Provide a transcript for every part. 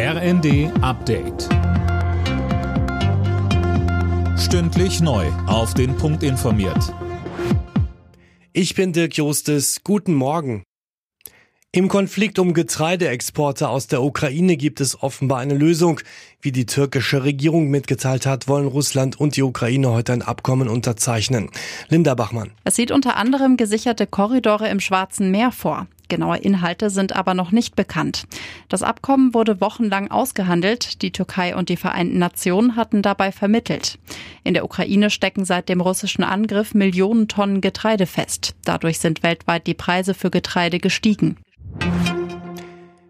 RND Update. Stündlich neu. Auf den Punkt informiert. Ich bin Dirk Jostes. Guten Morgen. Im Konflikt um Getreideexporte aus der Ukraine gibt es offenbar eine Lösung. Wie die türkische Regierung mitgeteilt hat, wollen Russland und die Ukraine heute ein Abkommen unterzeichnen. Linda Bachmann. Es sieht unter anderem gesicherte Korridore im Schwarzen Meer vor. Genaue Inhalte sind aber noch nicht bekannt. Das Abkommen wurde wochenlang ausgehandelt. Die Türkei und die Vereinten Nationen hatten dabei vermittelt. In der Ukraine stecken seit dem russischen Angriff Millionen Tonnen Getreide fest. Dadurch sind weltweit die Preise für Getreide gestiegen.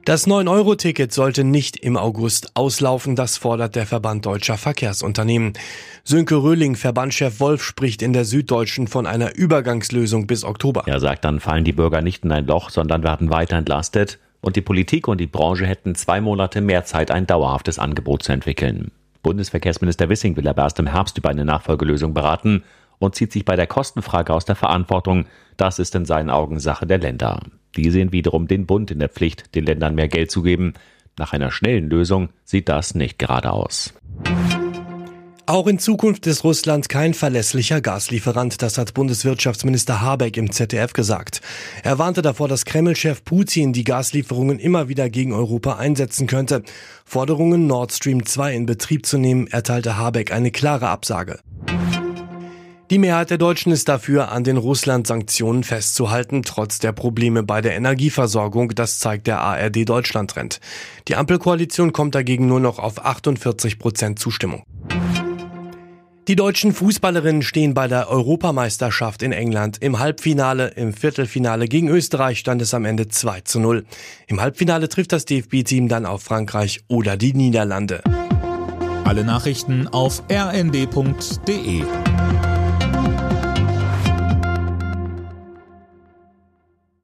Das 9-Euro-Ticket sollte nicht im August auslaufen, das fordert der Verband deutscher Verkehrsunternehmen. Sönke Röhling, Verbandchef Wolf, spricht in der Süddeutschen von einer Übergangslösung bis Oktober. Er sagt, dann fallen die Bürger nicht in ein Loch, sondern werden weiter entlastet und die Politik und die Branche hätten zwei Monate mehr Zeit, ein dauerhaftes Angebot zu entwickeln. Bundesverkehrsminister Wissing will aber erst im Herbst über eine Nachfolgelösung beraten und zieht sich bei der Kostenfrage aus der Verantwortung. Das ist in seinen Augen Sache der Länder. Die sehen wiederum den Bund in der Pflicht, den Ländern mehr Geld zu geben. Nach einer schnellen Lösung sieht das nicht gerade aus. Auch in Zukunft ist Russland kein verlässlicher Gaslieferant, das hat Bundeswirtschaftsminister Habeck im ZDF gesagt. Er warnte davor, dass Kreml-Chef Putin die Gaslieferungen immer wieder gegen Europa einsetzen könnte. Forderungen, Nord Stream 2 in Betrieb zu nehmen, erteilte Habeck eine klare Absage. Die Mehrheit der Deutschen ist dafür, an den Russland-Sanktionen festzuhalten, trotz der Probleme bei der Energieversorgung. Das zeigt der ARD Deutschland-Trend. Die Ampelkoalition kommt dagegen nur noch auf 48 Prozent Zustimmung. Die deutschen Fußballerinnen stehen bei der Europameisterschaft in England im Halbfinale. Im Viertelfinale gegen Österreich stand es am Ende 2 zu 0. Im Halbfinale trifft das DFB-Team dann auf Frankreich oder die Niederlande. Alle Nachrichten auf rnd.de